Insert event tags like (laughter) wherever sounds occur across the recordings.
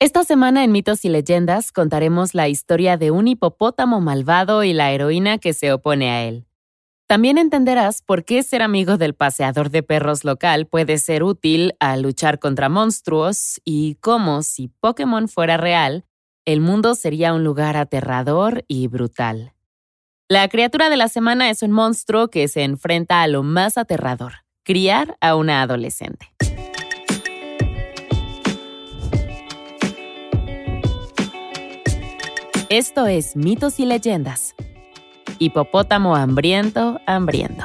Esta semana en Mitos y Leyendas contaremos la historia de un hipopótamo malvado y la heroína que se opone a él. También entenderás por qué ser amigo del paseador de perros local puede ser útil al luchar contra monstruos y cómo, si Pokémon fuera real, el mundo sería un lugar aterrador y brutal. La criatura de la semana es un monstruo que se enfrenta a lo más aterrador, criar a una adolescente. Esto es Mitos y Leyendas. Hipopótamo hambriento, hambriento.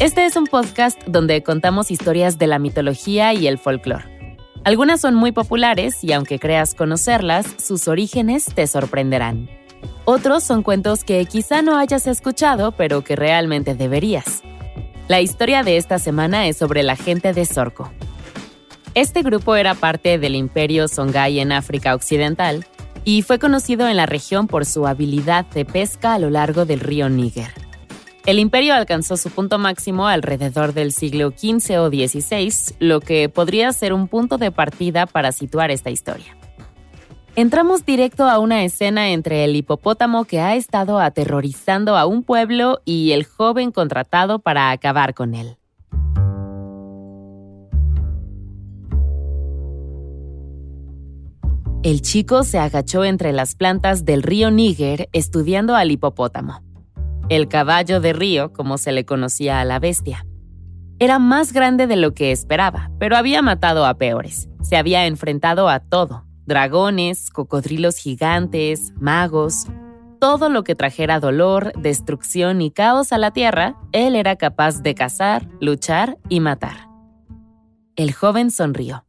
Este es un podcast donde contamos historias de la mitología y el folclore. Algunas son muy populares y aunque creas conocerlas, sus orígenes te sorprenderán. Otros son cuentos que quizá no hayas escuchado, pero que realmente deberías. La historia de esta semana es sobre la gente de Sorco, este grupo era parte del imperio Songhai en África Occidental y fue conocido en la región por su habilidad de pesca a lo largo del río Níger. El imperio alcanzó su punto máximo alrededor del siglo XV o XVI, lo que podría ser un punto de partida para situar esta historia. Entramos directo a una escena entre el hipopótamo que ha estado aterrorizando a un pueblo y el joven contratado para acabar con él. El chico se agachó entre las plantas del río Níger estudiando al hipopótamo, el caballo de río como se le conocía a la bestia. Era más grande de lo que esperaba, pero había matado a peores. Se había enfrentado a todo, dragones, cocodrilos gigantes, magos, todo lo que trajera dolor, destrucción y caos a la tierra, él era capaz de cazar, luchar y matar. El joven sonrió.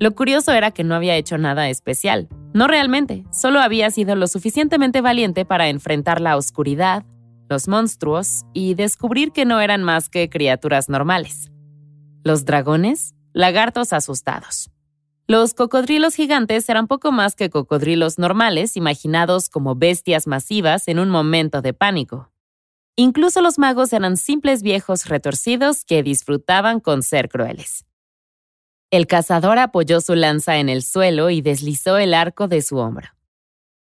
Lo curioso era que no había hecho nada especial. No realmente, solo había sido lo suficientemente valiente para enfrentar la oscuridad, los monstruos y descubrir que no eran más que criaturas normales. Los dragones, lagartos asustados. Los cocodrilos gigantes eran poco más que cocodrilos normales imaginados como bestias masivas en un momento de pánico. Incluso los magos eran simples viejos retorcidos que disfrutaban con ser crueles. El cazador apoyó su lanza en el suelo y deslizó el arco de su hombro.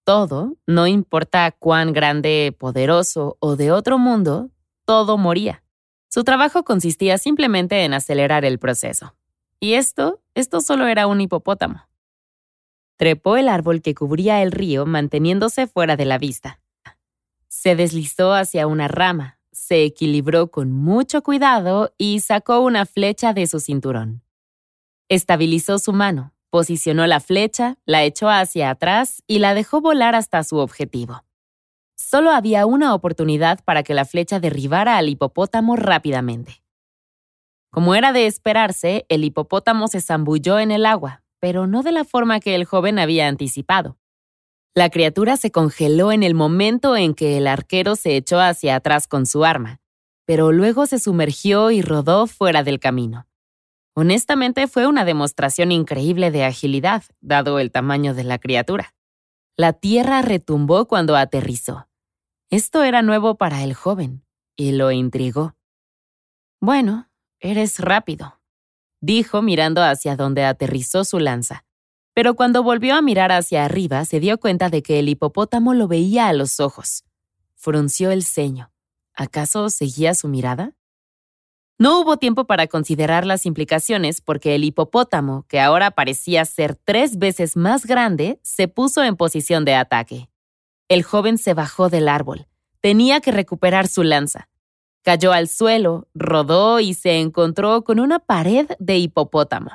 Todo, no importa cuán grande, poderoso o de otro mundo, todo moría. Su trabajo consistía simplemente en acelerar el proceso. Y esto, esto solo era un hipopótamo. Trepó el árbol que cubría el río manteniéndose fuera de la vista. Se deslizó hacia una rama, se equilibró con mucho cuidado y sacó una flecha de su cinturón. Estabilizó su mano, posicionó la flecha, la echó hacia atrás y la dejó volar hasta su objetivo. Solo había una oportunidad para que la flecha derribara al hipopótamo rápidamente. Como era de esperarse, el hipopótamo se zambulló en el agua, pero no de la forma que el joven había anticipado. La criatura se congeló en el momento en que el arquero se echó hacia atrás con su arma, pero luego se sumergió y rodó fuera del camino. Honestamente fue una demostración increíble de agilidad, dado el tamaño de la criatura. La tierra retumbó cuando aterrizó. Esto era nuevo para el joven, y lo intrigó. Bueno, eres rápido, dijo mirando hacia donde aterrizó su lanza. Pero cuando volvió a mirar hacia arriba, se dio cuenta de que el hipopótamo lo veía a los ojos. Frunció el ceño. ¿Acaso seguía su mirada? No hubo tiempo para considerar las implicaciones porque el hipopótamo, que ahora parecía ser tres veces más grande, se puso en posición de ataque. El joven se bajó del árbol. Tenía que recuperar su lanza. Cayó al suelo, rodó y se encontró con una pared de hipopótamo.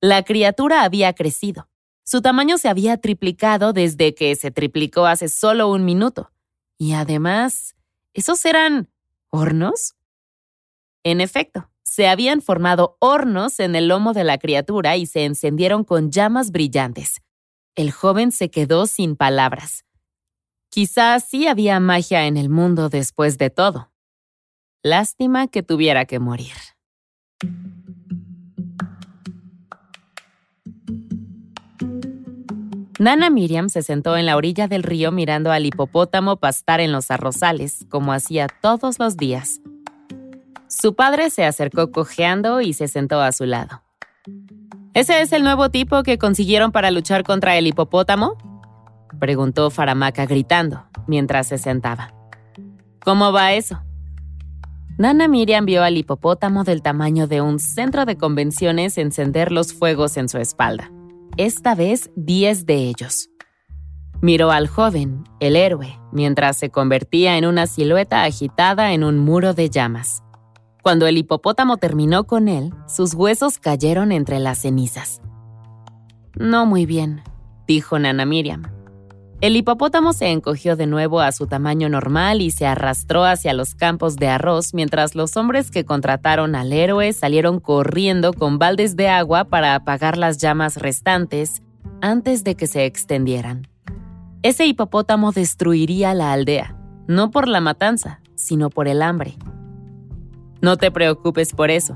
La criatura había crecido. Su tamaño se había triplicado desde que se triplicó hace solo un minuto. Y además, ¿esos eran hornos? En efecto, se habían formado hornos en el lomo de la criatura y se encendieron con llamas brillantes. El joven se quedó sin palabras. Quizás sí había magia en el mundo después de todo. Lástima que tuviera que morir. Nana Miriam se sentó en la orilla del río mirando al hipopótamo pastar en los arrozales, como hacía todos los días. Su padre se acercó cojeando y se sentó a su lado. ¿Ese es el nuevo tipo que consiguieron para luchar contra el hipopótamo? Preguntó Faramaca gritando mientras se sentaba. ¿Cómo va eso? Nana Miriam vio al hipopótamo del tamaño de un centro de convenciones encender los fuegos en su espalda. Esta vez diez de ellos. Miró al joven, el héroe, mientras se convertía en una silueta agitada en un muro de llamas. Cuando el hipopótamo terminó con él, sus huesos cayeron entre las cenizas. No muy bien, dijo Nana Miriam. El hipopótamo se encogió de nuevo a su tamaño normal y se arrastró hacia los campos de arroz mientras los hombres que contrataron al héroe salieron corriendo con baldes de agua para apagar las llamas restantes antes de que se extendieran. Ese hipopótamo destruiría la aldea, no por la matanza, sino por el hambre. No te preocupes por eso,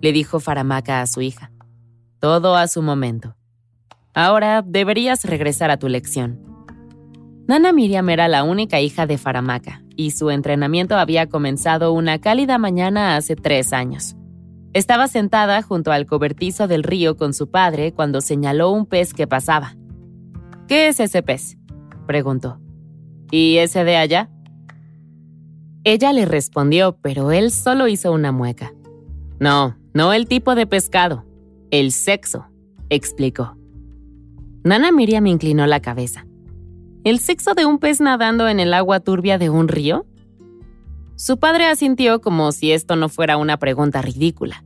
le dijo Faramaca a su hija. Todo a su momento. Ahora deberías regresar a tu lección. Nana Miriam era la única hija de Faramaca y su entrenamiento había comenzado una cálida mañana hace tres años. Estaba sentada junto al cobertizo del río con su padre cuando señaló un pez que pasaba. ¿Qué es ese pez? preguntó. ¿Y ese de allá? Ella le respondió, pero él solo hizo una mueca. No, no el tipo de pescado, el sexo, explicó. Nana Miriam inclinó la cabeza. ¿El sexo de un pez nadando en el agua turbia de un río? Su padre asintió como si esto no fuera una pregunta ridícula.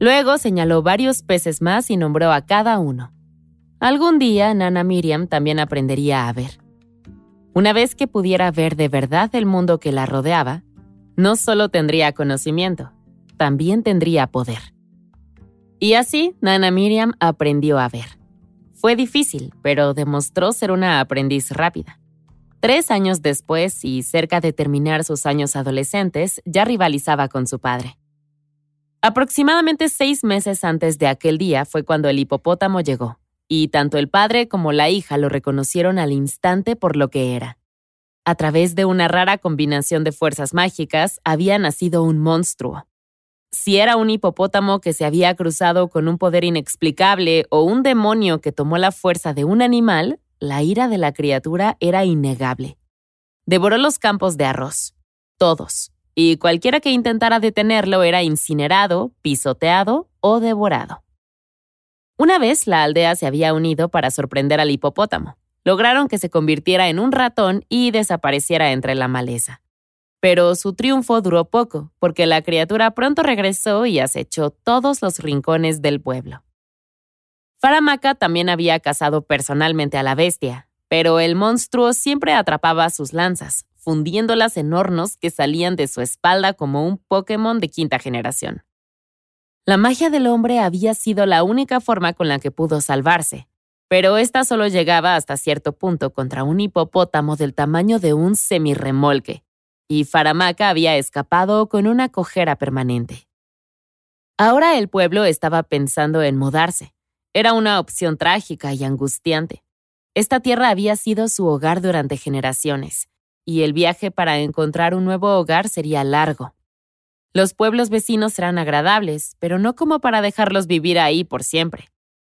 Luego señaló varios peces más y nombró a cada uno. Algún día Nana Miriam también aprendería a ver. Una vez que pudiera ver de verdad el mundo que la rodeaba, no solo tendría conocimiento, también tendría poder. Y así Nana Miriam aprendió a ver. Fue difícil, pero demostró ser una aprendiz rápida. Tres años después y cerca de terminar sus años adolescentes, ya rivalizaba con su padre. Aproximadamente seis meses antes de aquel día fue cuando el hipopótamo llegó, y tanto el padre como la hija lo reconocieron al instante por lo que era. A través de una rara combinación de fuerzas mágicas, había nacido un monstruo, si era un hipopótamo que se había cruzado con un poder inexplicable o un demonio que tomó la fuerza de un animal, la ira de la criatura era innegable. Devoró los campos de arroz, todos, y cualquiera que intentara detenerlo era incinerado, pisoteado o devorado. Una vez la aldea se había unido para sorprender al hipopótamo. Lograron que se convirtiera en un ratón y desapareciera entre la maleza. Pero su triunfo duró poco, porque la criatura pronto regresó y acechó todos los rincones del pueblo. Faramaca también había cazado personalmente a la bestia, pero el monstruo siempre atrapaba sus lanzas, fundiéndolas en hornos que salían de su espalda como un Pokémon de quinta generación. La magia del hombre había sido la única forma con la que pudo salvarse, pero esta solo llegaba hasta cierto punto contra un hipopótamo del tamaño de un semirremolque, y Faramaca había escapado con una cojera permanente. Ahora el pueblo estaba pensando en mudarse. Era una opción trágica y angustiante. Esta tierra había sido su hogar durante generaciones, y el viaje para encontrar un nuevo hogar sería largo. Los pueblos vecinos eran agradables, pero no como para dejarlos vivir ahí por siempre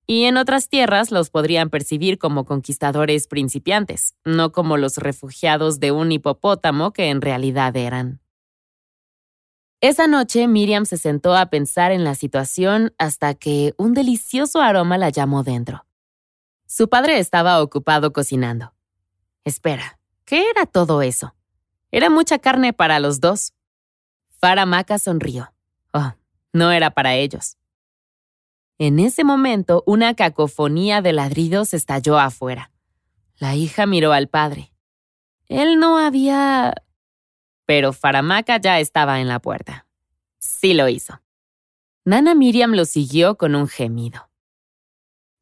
y en otras tierras los podrían percibir como conquistadores principiantes, no como los refugiados de un hipopótamo que en realidad eran. Esa noche Miriam se sentó a pensar en la situación hasta que un delicioso aroma la llamó dentro. Su padre estaba ocupado cocinando. Espera, ¿qué era todo eso? Era mucha carne para los dos. Faramaca sonrió. Oh, no era para ellos. En ese momento, una cacofonía de ladridos estalló afuera. La hija miró al padre. Él no había... Pero Faramaca ya estaba en la puerta. Sí lo hizo. Nana Miriam lo siguió con un gemido.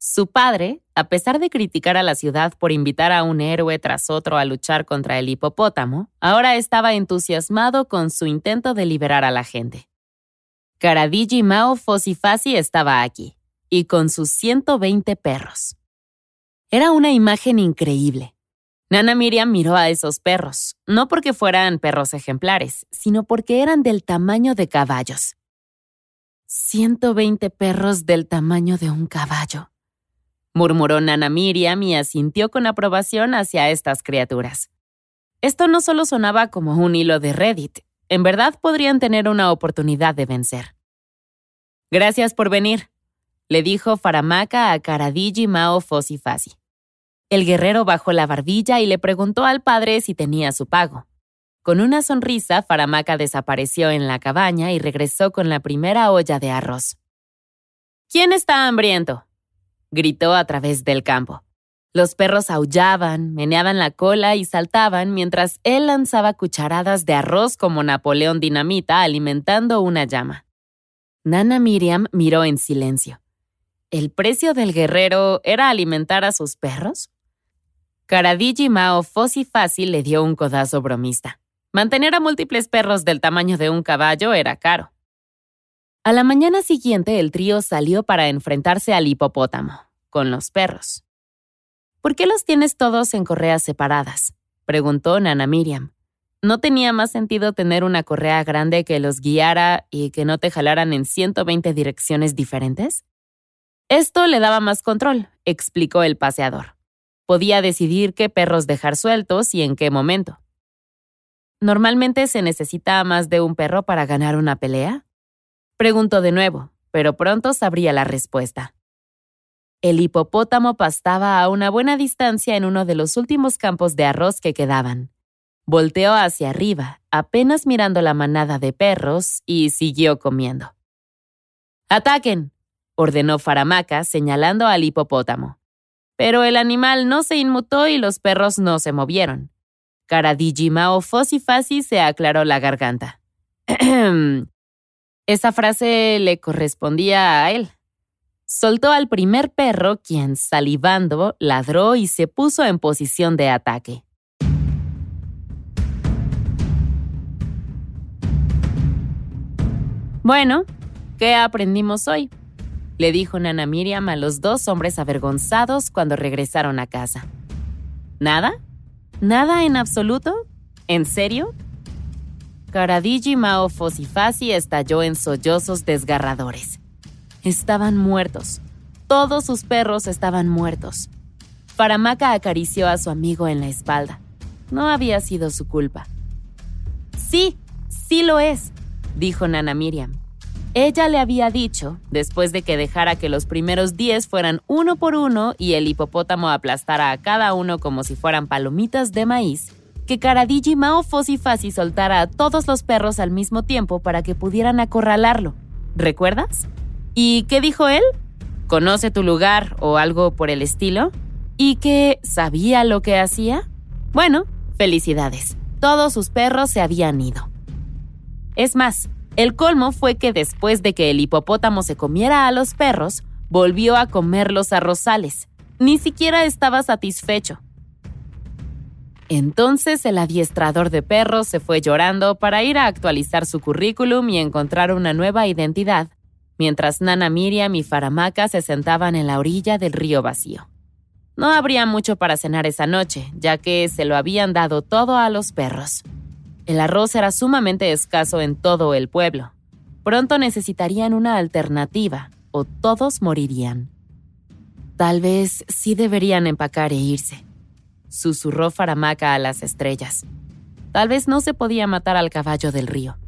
Su padre, a pesar de criticar a la ciudad por invitar a un héroe tras otro a luchar contra el hipopótamo, ahora estaba entusiasmado con su intento de liberar a la gente. Karadiji Mao Fosifasi estaba aquí, y con sus 120 perros. Era una imagen increíble. Nana Miriam miró a esos perros, no porque fueran perros ejemplares, sino porque eran del tamaño de caballos. 120 perros del tamaño de un caballo, murmuró Nana Miriam y asintió con aprobación hacia estas criaturas. Esto no solo sonaba como un hilo de Reddit, en verdad podrían tener una oportunidad de vencer. Gracias por venir, le dijo Faramaka a Karadiji Mao Fosifasi. El guerrero bajó la barbilla y le preguntó al padre si tenía su pago. Con una sonrisa, Faramaka desapareció en la cabaña y regresó con la primera olla de arroz. ¿Quién está hambriento? Gritó a través del campo. Los perros aullaban, meneaban la cola y saltaban mientras él lanzaba cucharadas de arroz como Napoleón Dinamita alimentando una llama. Nana Miriam miró en silencio. ¿El precio del guerrero era alimentar a sus perros? Karadiji Mao Fossi Fácil le dio un codazo bromista. Mantener a múltiples perros del tamaño de un caballo era caro. A la mañana siguiente el trío salió para enfrentarse al hipopótamo, con los perros. ¿Por qué los tienes todos en correas separadas? preguntó Nana Miriam. ¿No tenía más sentido tener una correa grande que los guiara y que no te jalaran en 120 direcciones diferentes? Esto le daba más control, explicó el paseador. Podía decidir qué perros dejar sueltos y en qué momento. ¿Normalmente se necesita más de un perro para ganar una pelea? Preguntó de nuevo, pero pronto sabría la respuesta. El hipopótamo pastaba a una buena distancia en uno de los últimos campos de arroz que quedaban. Volteó hacia arriba, apenas mirando la manada de perros, y siguió comiendo. ¡Ataquen! ordenó Faramaka, señalando al hipopótamo. Pero el animal no se inmutó y los perros no se movieron. Karadijimao Fosifasi se aclaró la garganta. (clears throat) Esa frase le correspondía a él. Soltó al primer perro, quien, salivando, ladró y se puso en posición de ataque. Bueno, ¿qué aprendimos hoy? Le dijo Nana Miriam a los dos hombres avergonzados cuando regresaron a casa. ¿Nada? ¿Nada en absoluto? ¿En serio? Karadiji Mao Fosifasi estalló en sollozos desgarradores. Estaban muertos. Todos sus perros estaban muertos. Faramaka acarició a su amigo en la espalda. No había sido su culpa. Sí, sí lo es, dijo Nana Miriam. Ella le había dicho, después de que dejara que los primeros diez fueran uno por uno y el hipopótamo aplastara a cada uno como si fueran palomitas de maíz, que Karadiji Mao Fosifasi soltara a todos los perros al mismo tiempo para que pudieran acorralarlo. ¿Recuerdas? ¿Y qué dijo él? ¿Conoce tu lugar o algo por el estilo? ¿Y que sabía lo que hacía? Bueno, felicidades. Todos sus perros se habían ido. Es más, el colmo fue que después de que el hipopótamo se comiera a los perros, volvió a comer los arrozales. Ni siquiera estaba satisfecho. Entonces el adiestrador de perros se fue llorando para ir a actualizar su currículum y encontrar una nueva identidad mientras Nana Miriam y Faramaka se sentaban en la orilla del río vacío. No habría mucho para cenar esa noche, ya que se lo habían dado todo a los perros. El arroz era sumamente escaso en todo el pueblo. Pronto necesitarían una alternativa, o todos morirían. Tal vez sí deberían empacar e irse, susurró Faramaka a las estrellas. Tal vez no se podía matar al caballo del río.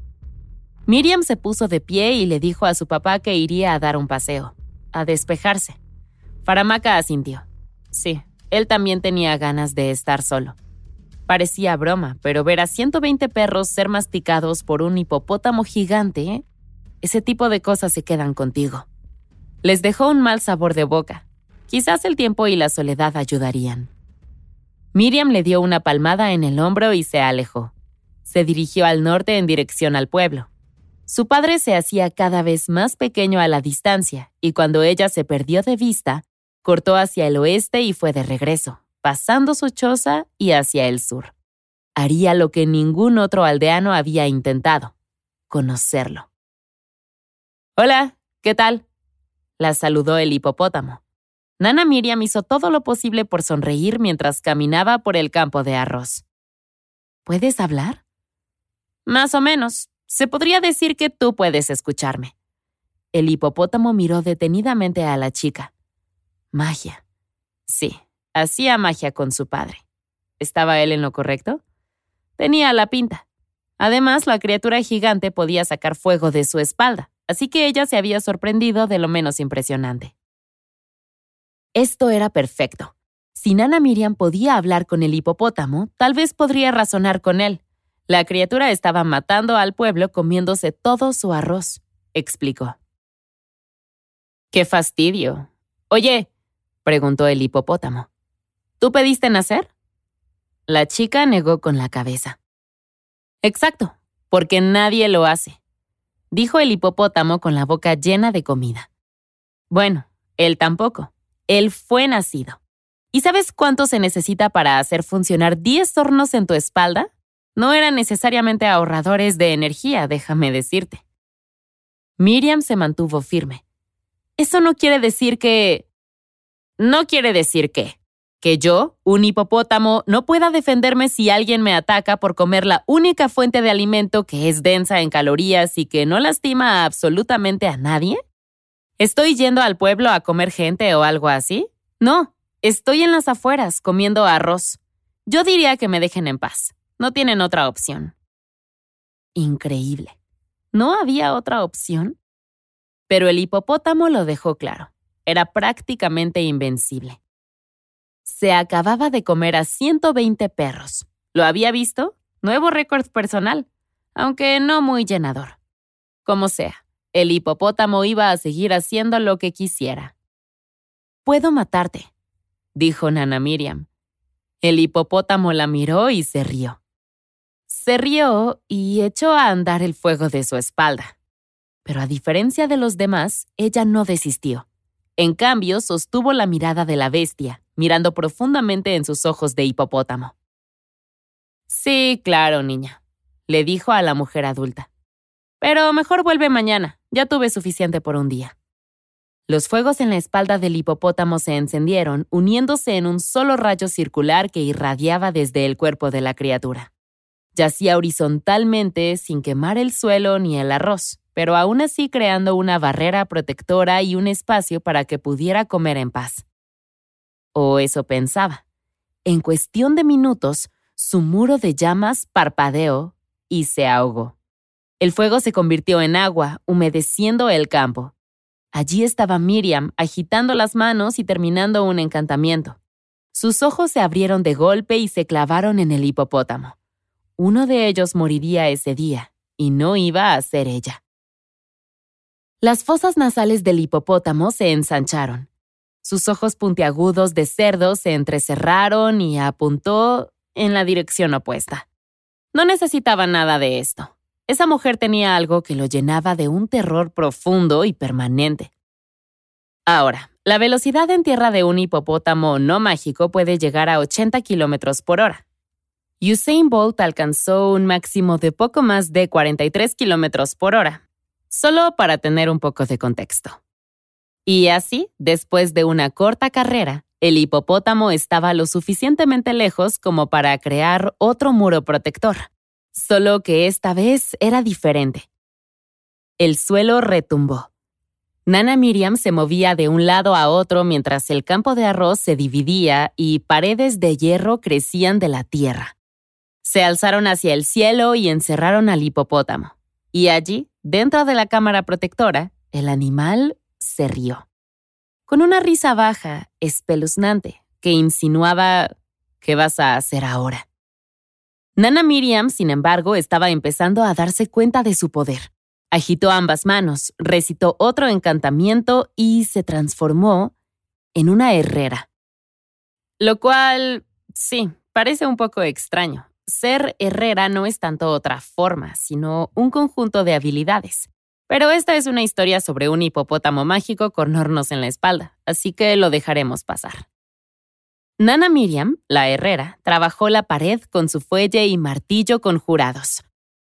Miriam se puso de pie y le dijo a su papá que iría a dar un paseo, a despejarse. Faramaka asintió. Sí, él también tenía ganas de estar solo. Parecía broma, pero ver a 120 perros ser masticados por un hipopótamo gigante, ese tipo de cosas se quedan contigo. Les dejó un mal sabor de boca. Quizás el tiempo y la soledad ayudarían. Miriam le dio una palmada en el hombro y se alejó. Se dirigió al norte en dirección al pueblo. Su padre se hacía cada vez más pequeño a la distancia, y cuando ella se perdió de vista, cortó hacia el oeste y fue de regreso, pasando su choza y hacia el sur. Haría lo que ningún otro aldeano había intentado, conocerlo. Hola, ¿qué tal? La saludó el hipopótamo. Nana Miriam hizo todo lo posible por sonreír mientras caminaba por el campo de arroz. ¿Puedes hablar? Más o menos. Se podría decir que tú puedes escucharme. El hipopótamo miró detenidamente a la chica. Magia. Sí, hacía magia con su padre. ¿Estaba él en lo correcto? Tenía la pinta. Además, la criatura gigante podía sacar fuego de su espalda, así que ella se había sorprendido de lo menos impresionante. Esto era perfecto. Si Nana Miriam podía hablar con el hipopótamo, tal vez podría razonar con él. La criatura estaba matando al pueblo comiéndose todo su arroz, explicó. ¡Qué fastidio! Oye, preguntó el hipopótamo. ¿Tú pediste nacer? La chica negó con la cabeza. Exacto, porque nadie lo hace, dijo el hipopótamo con la boca llena de comida. Bueno, él tampoco. Él fue nacido. ¿Y sabes cuánto se necesita para hacer funcionar 10 hornos en tu espalda? No eran necesariamente ahorradores de energía, déjame decirte. Miriam se mantuvo firme. Eso no quiere decir que... No quiere decir que... Que yo, un hipopótamo, no pueda defenderme si alguien me ataca por comer la única fuente de alimento que es densa en calorías y que no lastima absolutamente a nadie. ¿Estoy yendo al pueblo a comer gente o algo así? No, estoy en las afueras comiendo arroz. Yo diría que me dejen en paz. No tienen otra opción. Increíble. ¿No había otra opción? Pero el hipopótamo lo dejó claro. Era prácticamente invencible. Se acababa de comer a 120 perros. ¿Lo había visto? Nuevo récord personal, aunque no muy llenador. Como sea, el hipopótamo iba a seguir haciendo lo que quisiera. Puedo matarte, dijo Nana Miriam. El hipopótamo la miró y se rió. Se rió y echó a andar el fuego de su espalda. Pero a diferencia de los demás, ella no desistió. En cambio, sostuvo la mirada de la bestia, mirando profundamente en sus ojos de hipopótamo. Sí, claro, niña, le dijo a la mujer adulta. Pero mejor vuelve mañana, ya tuve suficiente por un día. Los fuegos en la espalda del hipopótamo se encendieron, uniéndose en un solo rayo circular que irradiaba desde el cuerpo de la criatura. Yacía horizontalmente sin quemar el suelo ni el arroz pero aún así creando una barrera protectora y un espacio para que pudiera comer en paz. O eso pensaba. En cuestión de minutos, su muro de llamas parpadeó y se ahogó. El fuego se convirtió en agua, humedeciendo el campo. Allí estaba Miriam, agitando las manos y terminando un encantamiento. Sus ojos se abrieron de golpe y se clavaron en el hipopótamo. Uno de ellos moriría ese día, y no iba a ser ella. Las fosas nasales del hipopótamo se ensancharon. Sus ojos puntiagudos de cerdo se entrecerraron y apuntó en la dirección opuesta. No necesitaba nada de esto. Esa mujer tenía algo que lo llenaba de un terror profundo y permanente. Ahora, la velocidad en tierra de un hipopótamo no mágico puede llegar a 80 kilómetros por hora. Usain Bolt alcanzó un máximo de poco más de 43 kilómetros por hora, solo para tener un poco de contexto. Y así, después de una corta carrera, el hipopótamo estaba lo suficientemente lejos como para crear otro muro protector, solo que esta vez era diferente. El suelo retumbó. Nana Miriam se movía de un lado a otro mientras el campo de arroz se dividía y paredes de hierro crecían de la tierra. Se alzaron hacia el cielo y encerraron al hipopótamo. Y allí, dentro de la cámara protectora, el animal se rió. Con una risa baja, espeluznante, que insinuaba ¿qué vas a hacer ahora? Nana Miriam, sin embargo, estaba empezando a darse cuenta de su poder. Agitó ambas manos, recitó otro encantamiento y se transformó en una herrera. Lo cual, sí, parece un poco extraño ser herrera no es tanto otra forma, sino un conjunto de habilidades. Pero esta es una historia sobre un hipopótamo mágico con hornos en la espalda, así que lo dejaremos pasar. Nana Miriam, la herrera, trabajó la pared con su fuelle y martillo conjurados.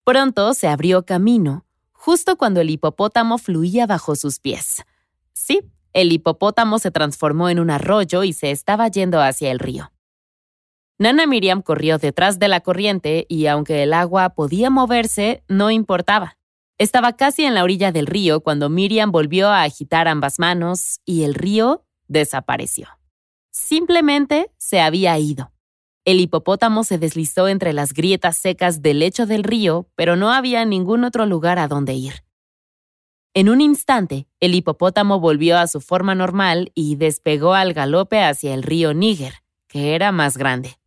Pronto se abrió camino, justo cuando el hipopótamo fluía bajo sus pies. Sí, el hipopótamo se transformó en un arroyo y se estaba yendo hacia el río. Nana Miriam corrió detrás de la corriente y aunque el agua podía moverse, no importaba. Estaba casi en la orilla del río cuando Miriam volvió a agitar ambas manos y el río desapareció. Simplemente se había ido. El hipopótamo se deslizó entre las grietas secas del lecho del río, pero no había ningún otro lugar a donde ir. En un instante, el hipopótamo volvió a su forma normal y despegó al galope hacia el río Níger, que era más grande.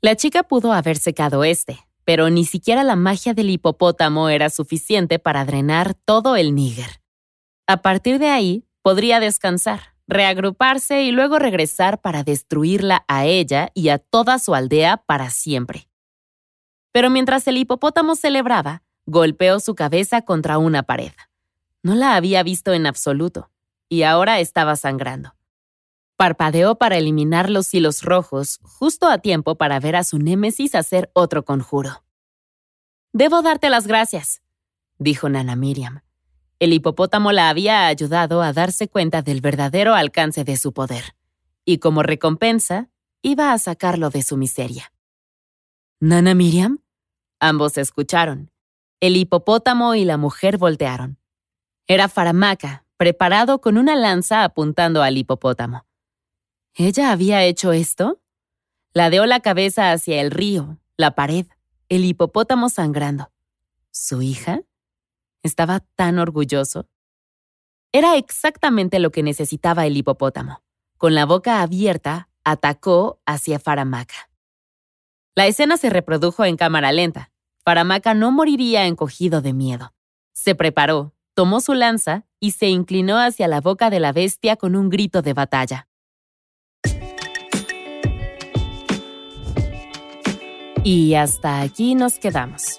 La chica pudo haber secado este, pero ni siquiera la magia del hipopótamo era suficiente para drenar todo el Níger. A partir de ahí, podría descansar, reagruparse y luego regresar para destruirla a ella y a toda su aldea para siempre. Pero mientras el hipopótamo celebraba, golpeó su cabeza contra una pared. No la había visto en absoluto, y ahora estaba sangrando. Parpadeó para eliminar los hilos rojos, justo a tiempo para ver a su némesis hacer otro conjuro. Debo darte las gracias, dijo Nana Miriam. El hipopótamo la había ayudado a darse cuenta del verdadero alcance de su poder, y como recompensa, iba a sacarlo de su miseria. ¿Nana Miriam? Ambos escucharon. El hipopótamo y la mujer voltearon. Era Faramaca, preparado con una lanza apuntando al hipopótamo. ¿Ella había hecho esto? Ladeó la cabeza hacia el río, la pared, el hipopótamo sangrando. ¿Su hija? Estaba tan orgulloso. Era exactamente lo que necesitaba el hipopótamo. Con la boca abierta, atacó hacia Faramaca. La escena se reprodujo en cámara lenta. Faramaca no moriría encogido de miedo. Se preparó, tomó su lanza y se inclinó hacia la boca de la bestia con un grito de batalla. Y hasta aquí nos quedamos.